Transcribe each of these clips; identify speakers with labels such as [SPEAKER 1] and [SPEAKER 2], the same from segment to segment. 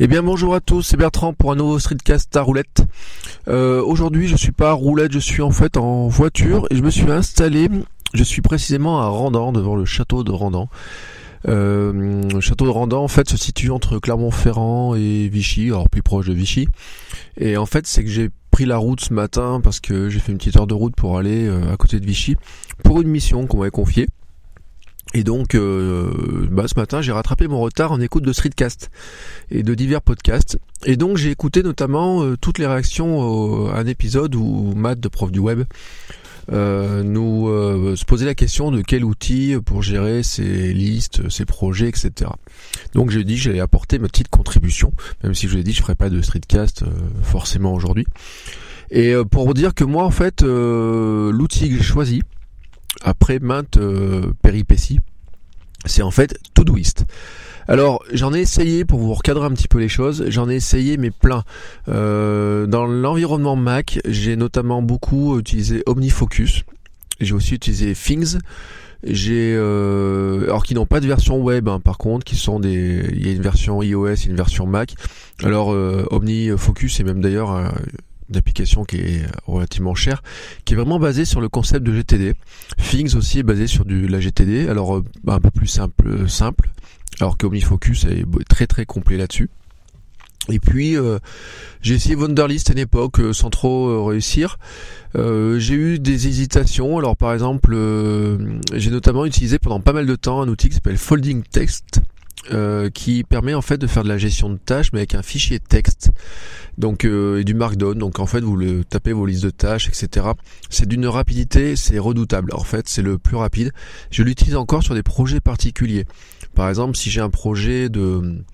[SPEAKER 1] Eh bien bonjour à tous, c'est Bertrand pour un nouveau streetcast à roulette. Euh, Aujourd'hui je suis pas à roulette, je suis en fait en voiture et je me suis installé, je suis précisément à Randan, devant le château de Randan. Euh, le château de Randan en fait se situe entre Clermont-Ferrand et Vichy, alors plus proche de Vichy. Et en fait c'est que j'ai pris la route ce matin parce que j'ai fait une petite heure de route pour aller euh, à côté de Vichy pour une mission qu'on m'avait confiée. Et donc, euh, bah, ce matin, j'ai rattrapé mon retard en écoute de Streetcast et de divers podcasts. Et donc, j'ai écouté notamment euh, toutes les réactions à un épisode où Matt, de prof du web, euh, nous se posait la question de quel outil pour gérer ses listes, ses projets, etc. Donc, j'ai dit que j'allais apporter ma petite contribution, même si je l'ai dit, je ferai pas de Streetcast forcément aujourd'hui. Et pour vous dire que moi, en fait, l'outil que j'ai choisi, après maintes euh, péripéties, c'est en fait Todoist. Alors j'en ai essayé pour vous recadrer un petit peu les choses, j'en ai essayé mais plein. Euh, dans l'environnement Mac, j'ai notamment beaucoup utilisé OmniFocus, j'ai aussi utilisé Things, j'ai euh, alors qui n'ont pas de version web hein, par contre, qui sont des, il y a une version iOS une version Mac. Alors OmniFocus est même d'ailleurs d'application qui est relativement chère, qui est vraiment basée sur le concept de GTD. Things aussi est basé sur du la GTD, alors euh, un peu plus simple, euh, simple alors que OmniFocus est très très complet là-dessus. Et puis euh, j'ai essayé Wunderlist à une époque sans trop réussir. j'ai eu des hésitations. Alors par exemple, j'ai notamment utilisé pendant pas mal de temps un outil qui s'appelle Folding Text, euh, qui permet en fait de faire de la gestion de tâches mais avec un fichier texte. Donc euh, et du markdown. Donc en fait vous le tapez vos listes de tâches etc c'est d'une rapidité c'est redoutable. En fait c'est le plus rapide. Je l'utilise encore sur des projets particuliers. Par exemple si j'ai un projet de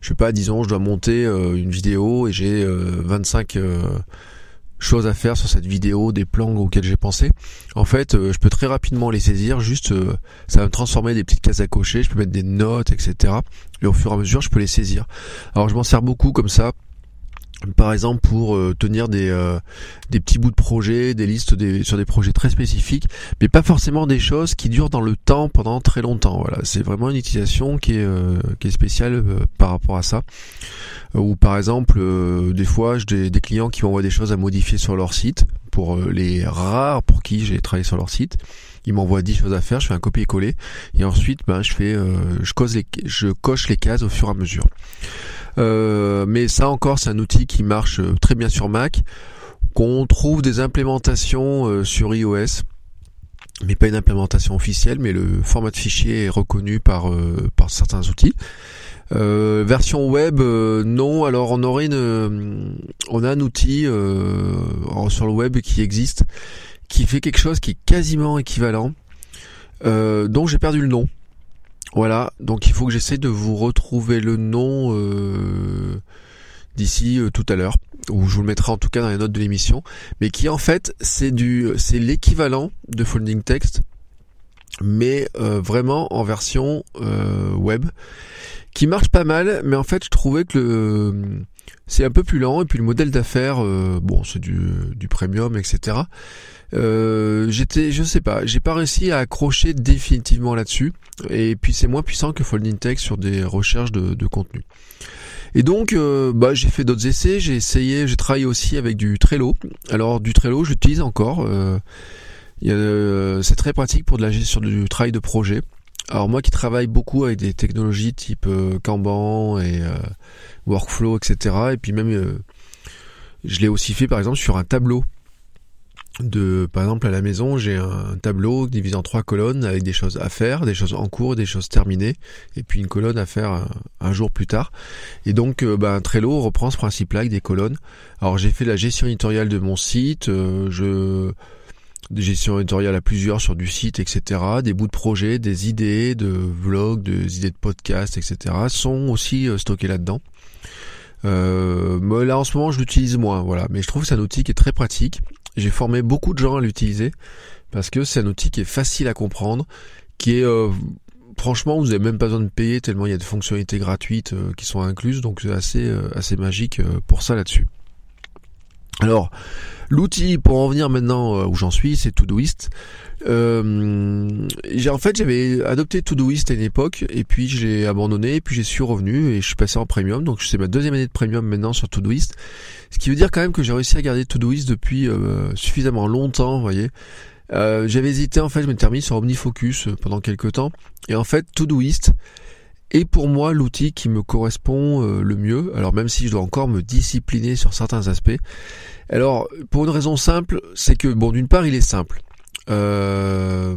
[SPEAKER 1] je sais pas disons je dois monter euh, une vidéo et j'ai 25 choses à faire sur cette vidéo, des plans auxquels j'ai pensé. En fait, euh, je peux très rapidement les saisir, juste euh, ça va me transformer des petites cases à cocher, je peux mettre des notes, etc. Et au fur et à mesure, je peux les saisir. Alors je m'en sers beaucoup comme ça par exemple pour euh, tenir des, euh, des petits bouts de projet, des listes des, sur des projets très spécifiques, mais pas forcément des choses qui durent dans le temps pendant très longtemps. Voilà, c'est vraiment une utilisation qui est, euh, qui est spéciale par rapport à ça. Ou par exemple, des fois, j'ai des clients qui m'envoient des choses à modifier sur leur site, pour les rares pour qui j'ai travaillé sur leur site. Ils m'envoient 10 choses à faire, je fais un copier-coller, et ensuite, ben, je fais, je, cause les, je coche les cases au fur et à mesure. Euh, mais ça encore, c'est un outil qui marche euh, très bien sur Mac, qu'on trouve des implémentations euh, sur iOS mais pas une implémentation officielle, mais le format de fichier est reconnu par, par certains outils. version web, non. Alors on aurait une, on a un outil sur le web qui existe, qui fait quelque chose qui est quasiment équivalent, dont j'ai perdu le nom. Voilà, donc il faut que j'essaie de vous retrouver le nom euh, d'ici euh, tout à l'heure, ou je vous le mettrai en tout cas dans les notes de l'émission, mais qui en fait c'est du c'est l'équivalent de Folding Text, mais euh, vraiment en version web, qui marche pas mal, mais en fait je trouvais que le c'est un peu plus lent et puis le modèle d'affaires, bon c'est du, du premium, etc. Euh, j'étais, je sais pas, j'ai pas réussi à accrocher définitivement là-dessus. Et puis c'est moins puissant que Folding Text sur des recherches de, contenu. Et donc, euh, bah, j'ai fait d'autres essais. J'ai essayé, j'ai travaillé aussi avec du Trello. Alors du Trello, j'utilise encore. Euh, c'est très pratique pour de la gestion du travail de projet. Alors moi qui travaille beaucoup avec des technologies type Kanban et Workflow, etc. Et puis même, je l'ai aussi fait par exemple sur un tableau de par exemple à la maison j'ai un tableau divisé en trois colonnes avec des choses à faire des choses en cours des choses terminées et puis une colonne à faire un, jour plus tard et donc euh, bah, Trello reprend ce principe là avec des colonnes alors j'ai fait la gestion éditoriale de mon site euh, je des gestions éditoriales à plusieurs sur du site, etc., des bouts de projet, des idées de vlogs, des idées de podcasts, etc., sont aussi euh, stockés là-dedans. Euh, là en ce moment je l'utilise moins, voilà. Mais je trouve que c'est un outil qui est très pratique. J'ai formé beaucoup de gens à l'utiliser parce que c'est un outil qui est facile à comprendre, qui est euh, franchement vous n'avez même pas besoin de payer tellement il y a des fonctionnalités gratuites qui sont incluses, donc c'est assez assez magique pour ça là-dessus. Alors l'outil pour en venir maintenant où j'en suis, c'est Todoist. Euh, en fait j'avais adopté Todoist à une époque et puis je l'ai abandonné et puis j'ai suis revenu et je suis passé en premium. Donc c'est ma deuxième année de premium maintenant sur Todoist. Ce qui veut dire quand même que j'ai réussi à garder Todoist depuis euh, suffisamment longtemps vous voyez. Euh, j'avais hésité en fait je m'étais remis sur OmniFocus euh, pendant quelques temps. Et en fait Todoist est pour moi l'outil qui me correspond euh, le mieux alors même si je dois encore me discipliner sur certains aspects alors pour une raison simple c'est que bon d'une part il est simple euh,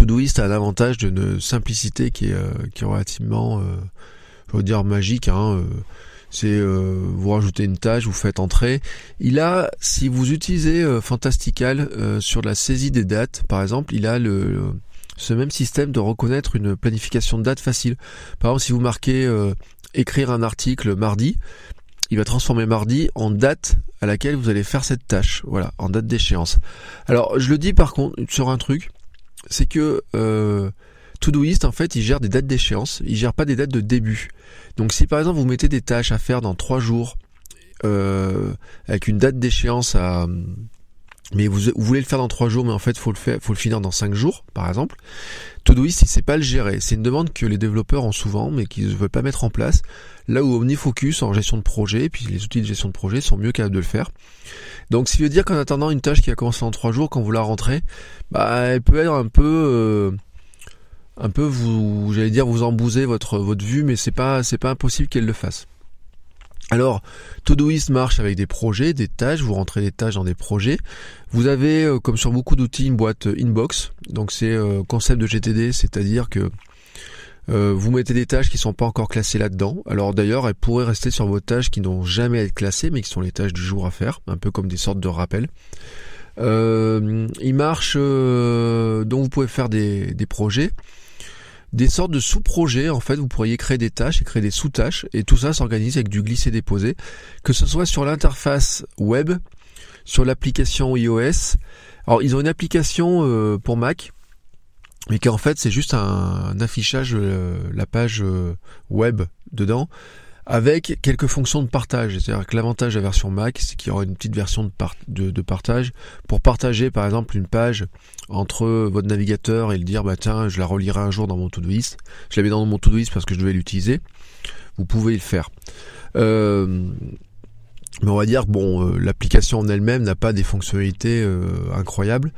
[SPEAKER 1] Todoist a un avantage d'une simplicité qui est, euh, qui est relativement, euh, je veux dire, magique. Hein, c'est euh, vous rajoutez une tâche, vous faites entrer. Il a, si vous utilisez Fantastical sur la saisie des dates, par exemple, il a le, ce même système de reconnaître une planification de date facile. Par exemple, si vous marquez écrire un article mardi, il va transformer mardi en date à laquelle vous allez faire cette tâche. Voilà, en date d'échéance. Alors, je le dis par contre sur un truc, c'est que euh, Todoist, en fait, il gère des dates d'échéance, il gère pas des dates de début. Donc, si par exemple vous mettez des tâches à faire dans trois jours, euh, avec une date d'échéance à mais vous, voulez le faire dans trois jours, mais en fait, faut le faire, faut le finir dans cinq jours, par exemple. Todoist, il sait pas le gérer. C'est une demande que les développeurs ont souvent, mais qu'ils ne veulent pas mettre en place. Là où OmniFocus en gestion de projet, et puis les outils de gestion de projet sont mieux capables de le faire. Donc, ce qui veut dire qu'en attendant une tâche qui a commencé en trois jours, quand vous la rentrez, bah, elle peut être un peu, euh, un peu vous, j'allais dire, vous embouser votre votre vue, mais c'est pas, c'est pas impossible qu'elle le fasse. Alors, Todoist marche avec des projets, des tâches, vous rentrez des tâches dans des projets. Vous avez, euh, comme sur beaucoup d'outils, une boîte euh, inbox. Donc c'est euh, concept de GTD, c'est-à-dire que vous mettez des tâches qui ne sont pas encore classées là-dedans. Alors d'ailleurs, elles pourraient rester sur vos tâches qui n'ont jamais été classées, mais qui sont les tâches du jour à faire, un peu comme des sortes de rappels. il marche, donc vous pouvez faire des projets des sortes de sous-projets. En fait, vous pourriez créer des tâches et créer des sous-tâches, et tout ça s'organise avec du glisser-déposer, que ce soit sur l'interface web, sur l'application iOS. Alors, ils ont une application euh, pour Mac, mais qui en fait c'est juste un, affichage, euh, la page euh, web dedans avec quelques fonctions de partage. C'est-à-dire que l'avantage de la version Mac, c'est qu'il y aura une petite version de, partage pour partager par exemple une page entre votre navigateur et le dire bah tiens je la relirai un jour dans mon Todoist. Je la mets dans mon Todoist parce que je devais l'utiliser. Vous pouvez le faire. Euh, mais on va dire bon, euh, l'application en elle-même n'a pas des fonctionnalités euh, incroyables.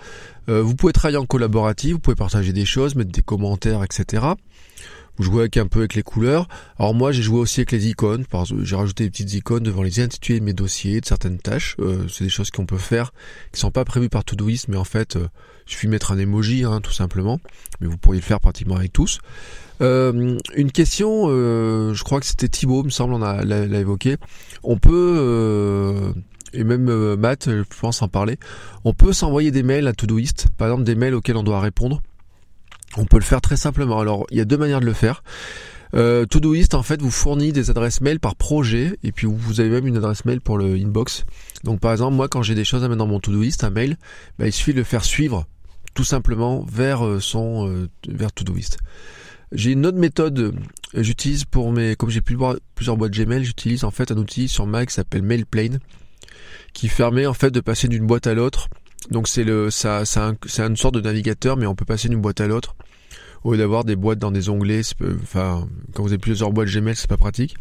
[SPEAKER 1] vous pouvez travailler en collaboratif, vous pouvez partager des choses, mettre des commentaires, etc vous jouez avec un peu avec les couleurs. Alors moi j'ai joué aussi avec les icônes, j'ai rajouté des petites icônes devant les intitulés de mes dossiers, de certaines tâches. Euh, c'est des choses qu'on peut faire, qui sont pas prévues par Todoist, mais en fait, euh, il suffit de mettre un emoji, hein, tout simplement. Mais vous pourriez le faire pratiquement avec tous. Euh, une question, euh, je crois que c'était Thibaut, me semble, on l'a évoqué. On peut et même Matt, je pense en parler. On peut s'envoyer des mails à Todoist, par exemple des mails auxquels on doit répondre on peut le faire très simplement. Alors, il y a deux manières de le faire. Euh, Todoist en fait vous fournit des adresses mail par projet et puis vous avez même une adresse mail pour le inbox. Donc par exemple moi quand j'ai des choses à mettre dans mon Todoist, un mail, bah, il suffit de le faire suivre tout simplement vers euh, son euh, vers Todoist. J'ai une autre méthode, euh, j'utilise pour mes comme j'ai plusieurs boîtes Gmail, j'utilise en fait un outil sur Mac qui s'appelle Mailplane qui permet en fait de passer d'une boîte à l'autre donc c'est le ça, ça une sorte de navigateur, mais on peut passer d'une boîte à l'autre au lieu d'avoir des boîtes dans des onglets. Enfin, quand vous avez plusieurs boîtes Gmail, c'est pas pratique.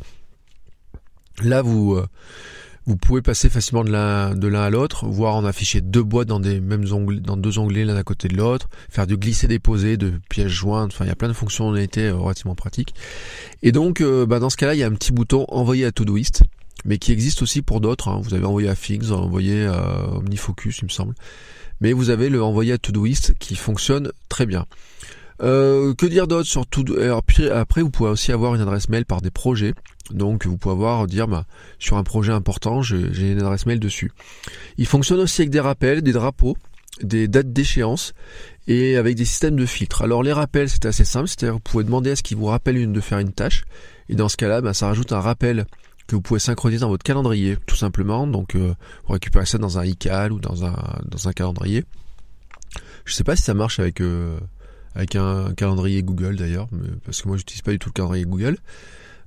[SPEAKER 1] Là, vous euh, vous pouvez passer facilement de l'un de l'un à l'autre, voire en afficher deux boîtes dans des mêmes onglets, dans deux onglets l'un à côté de l'autre, faire du glisser-déposer, de pièces jointes. Enfin, il y a plein de fonctionnalités euh, relativement pratiques. Et donc, euh, bah, dans ce cas-là, il y a un petit bouton envoyer à Todoist mais qui existe aussi pour d'autres. Hein. Vous avez envoyé à Things, envoyé à Omnifocus, il me semble. Mais vous avez le envoyé à Todoist qui fonctionne très bien. Euh, que dire d'autre sur tout Après, vous pouvez aussi avoir une adresse mail par des projets. Donc, vous pouvez avoir dire bah, sur un projet important, j'ai une adresse mail dessus. Il fonctionne aussi avec des rappels, des drapeaux, des dates d'échéance et avec des systèmes de filtres. Alors, les rappels, c'est assez simple. C'est-à-dire, vous pouvez demander à ce qu'il vous rappelle de faire une tâche. Et dans ce cas-là, bah, ça rajoute un rappel que vous pouvez synchroniser dans votre calendrier, tout simplement. Donc, euh, vous récupérez ça dans un iCal ou dans un, dans un calendrier. Je sais pas si ça marche avec, euh, avec un, calendrier Google d'ailleurs, parce que moi j'utilise pas du tout le calendrier Google.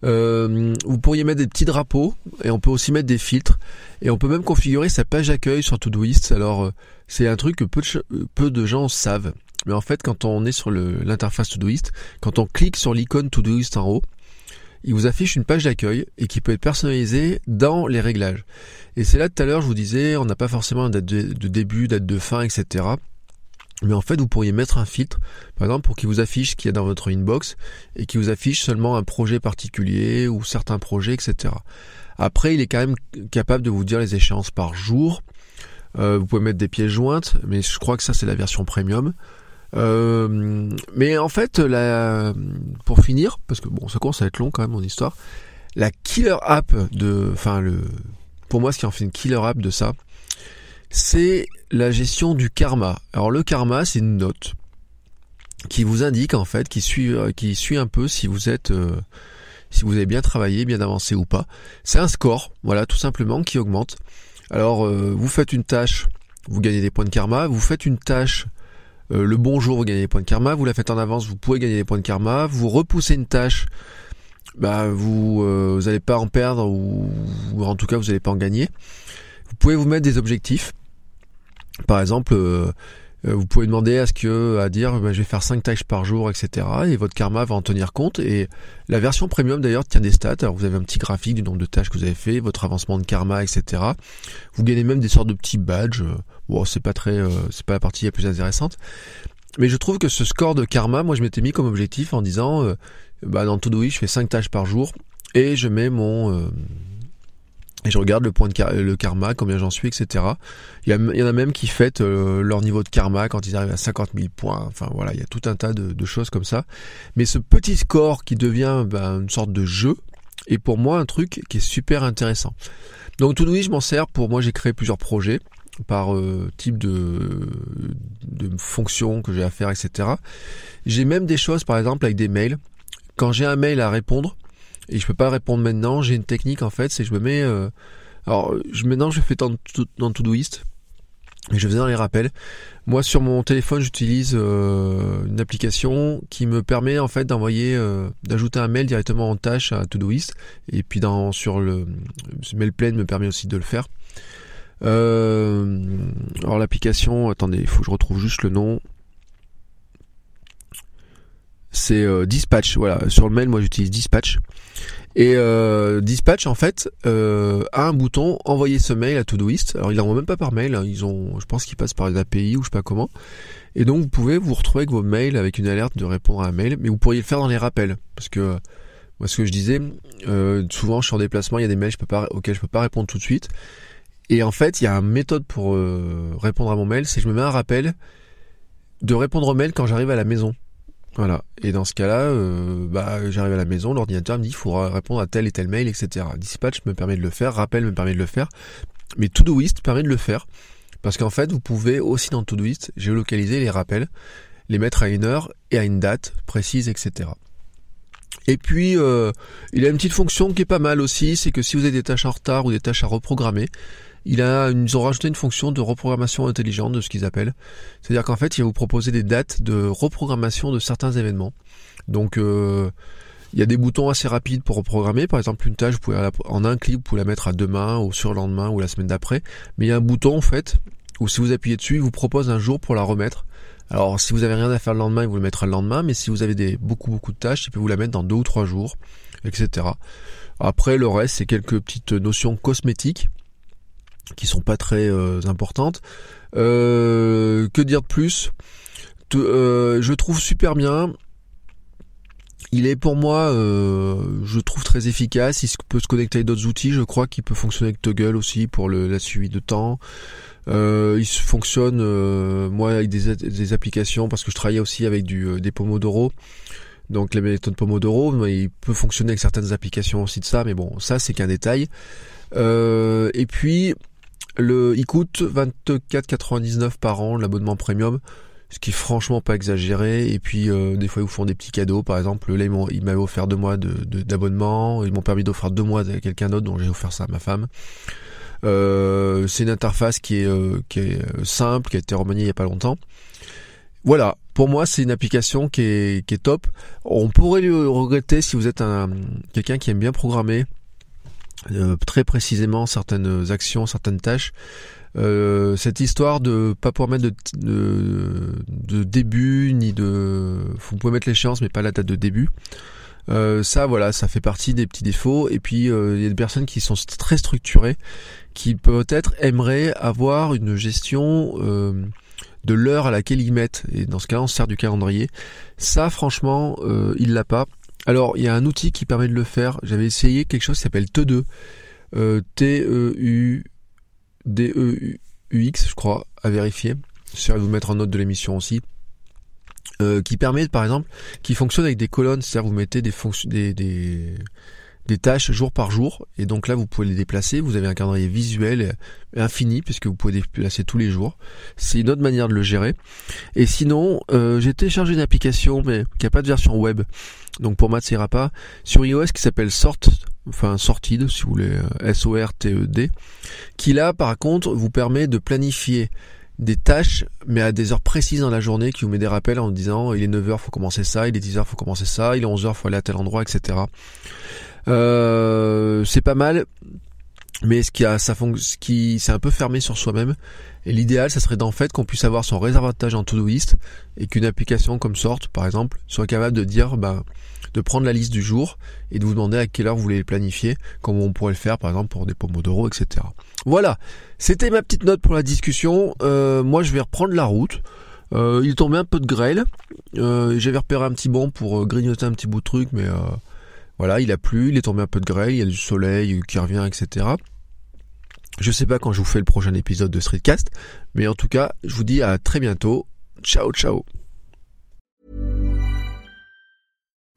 [SPEAKER 1] Euh, vous pourriez mettre des petits drapeaux et on peut aussi mettre des filtres et on peut même configurer sa page d'accueil sur Todoist. Alors c'est un truc que peu de, peu de gens savent. Mais en fait, quand on est sur l'interface Todoist, quand on clique sur l'icône Todoist en haut, il vous affiche une page d'accueil et qui peut être personnalisée dans les réglages. Et c'est là tout à l'heure, je vous disais, on n'a pas forcément une date de, début, date de fin, etc. Mais en fait, vous pourriez mettre un filtre, par exemple, pour qu'il vous affiche ce qu'il y a dans votre inbox et qu'il vous affiche seulement un projet particulier ou certains projets, etc. Après, il est quand même capable de vous dire les échéances par jour. Euh, vous pouvez mettre des pièces jointes, mais je crois que ça c'est la version premium. Euh, mais en fait, pour finir, parce que bon, ça commence à être long quand même mon histoire, la killer app de, enfin pour moi, ce qui en fait une killer app de ça, c'est la gestion du karma. Alors le karma, c'est une note qui vous indique en fait, qui suit, euh, qui suit un peu si vous êtes, euh, si vous avez bien travaillé, bien avancé ou pas. C'est un score, voilà, tout simplement, qui augmente. Alors, vous faites une tâche, vous gagnez des points de karma. Vous faites une tâche euh, le bonjour, vous gagnez des points de karma. Vous la faites en avance, vous pouvez gagner des points de karma. Vous repoussez une tâche, bah vous euh, n'allez pas en perdre ou, en tout cas vous n'allez pas en gagner. Vous pouvez vous mettre des objectifs. Par exemple, euh, vous pouvez demander à ce que à dire bah, je vais faire 5 tâches par jour, etc. Et votre karma va en tenir compte. Et la version premium d'ailleurs tient des stats. Alors vous avez un petit graphique du nombre de tâches que vous avez fait, votre avancement de karma, etc. Vous gagnez même des sortes de petits badges. Bon, c'est pas très, euh, c'est pas la partie la plus intéressante. Mais je trouve que ce score de karma, moi je m'étais mis comme objectif en disant, euh, bah dans Todoist je fais 5 tâches par jour et je mets mon euh, et je regarde le point de le karma, combien j'en suis, etc. Il y, en a même qui fêtent leur niveau de karma quand ils arrivent à 50 000 points. Enfin voilà, il y a tout un tas de, choses comme ça. Mais ce petit score qui devient bah, une sorte de jeu est pour moi un truc qui est super intéressant. Donc Todoist, je m'en sers pour moi. J'ai créé plusieurs projets par euh, type de, de fonction que j'ai à faire, etc. J'ai même des choses, par exemple, avec des mails. Quand j'ai un mail à répondre, et je peux pas répondre maintenant, j'ai une technique en fait, c'est je me mets... Euh, alors, je, maintenant je fais dans, dans Todoist, et je faisais dans les rappels. Moi, sur mon téléphone, j'utilise euh, une application qui me permet en fait d'envoyer, d'ajouter un mail directement en tâche à Todoist. Et puis dans sur le MailPlane me permet aussi de le faire. Euh, alors l'application, attendez, il faut que je retrouve juste le nom. C'est euh, Dispatch, voilà. Sur le mail, moi j'utilise Dispatch. Et euh, Dispatch en fait a un bouton envoyer ce mail à Todoist. Alors il l'envoie même pas par mail, hein. ils ont, je pense qu'ils passent par une API ou je sais pas comment. Et donc vous pouvez vous retrouver avec vos mails avec une alerte de répondre à un mail, mais vous pourriez le faire dans les rappels parce que moi ce que je disais, souvent je suis en déplacement, il y a des mails auxquels je peux pas répondre tout de suite. Et en fait, il y a une méthode pour euh, répondre à mon mail, c'est que je me mets un rappel de répondre au mail quand j'arrive à la maison. Voilà. Et dans ce cas-là, euh, bah, j'arrive à la maison, l'ordinateur me dit qu'il faudra répondre à tel et tel mail, etc. Dispatch me permet de le faire, rappel me permet de le faire, mais Todoist permet de le faire. Parce qu'en fait, vous pouvez aussi dans Todoist géolocaliser les rappels, les mettre à une heure et à une date précise, etc. Et puis, euh, il a une petite fonction qui est pas mal aussi, c'est que si vous avez des tâches en retard ou des tâches à reprogrammer, il a, ils ont rajouté une fonction de reprogrammation intelligente de ce qu'ils appellent. C'est-à-dire qu'en fait, il va vous proposer des dates de reprogrammation de certains événements. Donc, euh, il y a des boutons assez rapides pour reprogrammer. Par exemple, une tâche, vous pouvez en un clic, vous pouvez la mettre à demain, ou sur lendemain, ou la semaine d'après. Mais il y a un bouton, en fait, où si vous appuyez dessus, il vous propose un jour pour la remettre. Alors, si vous avez rien à faire le lendemain, il vous le mettra le lendemain. Mais si vous avez des, beaucoup, beaucoup de tâches, il peut vous la mettre dans deux ou trois jours, etc. Après, le reste, c'est quelques petites notions cosmétiques qui sont pas très euh, importantes. Euh, que dire de plus? Euh, Je trouve super bien. Il est pour moi, je trouve très efficace. Il peut se connecter avec d'autres outils. Je crois qu'il peut fonctionner avec Toggle aussi pour le, la suivi de temps. Euh, il fonctionne moi avec des, des, applications parce que je travaillais aussi avec du des Pomodoro. Donc les méthodes Pomodoro, il peut fonctionner avec certaines applications aussi de ça, mais bon, ça c'est qu'un détail. et puis le, il coûte 24,99 par an l'abonnement premium ce qui est franchement pas exagéré. Et puis euh, des fois ils vous font des petits cadeaux. Par exemple, là ils m'avaient offert deux mois d'abonnement. De, ils m'ont permis d'offrir deux mois à quelqu'un d'autre, donc j'ai offert ça à ma femme. Euh, c'est une interface qui est, euh, simple, qui a été remaniée il y a pas longtemps. Voilà, pour moi c'est une application qui est, qui est top. On pourrait le regretter si vous êtes un quelqu'un qui aime bien programmer. Très précisément certaines actions, certaines tâches. Euh, cette histoire de pas pouvoir mettre de, de, début ni de vous pouvez mettre l'échéance mais pas la date de début. Euh, ça voilà ça fait partie des petits défauts. Et puis euh, il y a des personnes qui sont très structurées qui peut-être aimeraient avoir une gestion de l'heure à laquelle ils mettent. Et dans ce cas on se sert du calendrier. Ça franchement il l'a pas alors il y a un outil qui permet de le faire j'avais essayé quelque chose qui s'appelle Te2 T E U DEUX, je crois, à vérifier. Je vais vous mettre en note de l'émission aussi. Euh, qui permet, par exemple, qui fonctionne avec des colonnes, c'est-à-dire vous mettez des, fonctions, des, des, des, tâches jour par jour, et donc là vous pouvez les déplacer, vous avez un calendrier visuel infini, puisque vous pouvez déplacer tous les jours. C'est une autre manière de le gérer. Et sinon, euh, j'ai téléchargé une application, mais qui n'a pas de version web, donc pour moi ça ira pas, sur iOS qui s'appelle Sort, enfin Sorted, si vous voulez, euh, S-O-R-T-E-D, qui là, par contre, vous permet de planifier des tâches, mais à des heures précises dans la journée, qui vous met des rappels en disant il est 9h, faut commencer ça, il est 10h, faut commencer ça, il est 11h, faut aller à tel endroit, etc. Euh, c'est pas mal, mais ce qui a, ça ce qui, c'est un peu fermé sur soi-même. Et l'idéal, ça serait d'en fait qu'on puisse avoir son réservoir de tâches en Todoist et qu'une application comme Sort, par exemple, soit capable de dire, bah, de prendre la liste du jour et de vous demander à quelle heure vous voulez les planifier, comme on pourrait le faire par exemple pour des pomodoro, etc. Voilà, c'était ma petite note pour la discussion. Euh, moi je vais reprendre la route. Euh, il tombait un peu de grêle. Euh, J'avais repéré un petit banc pour euh, grignoter un petit bout de truc, mais voilà, il a plu, il est tombé un peu de grêle, il y a du soleil qui revient, etc. Je sais pas quand je vous fais le prochain épisode de Streetcast, mais en tout cas, je vous dis à très bientôt. Ciao, ciao.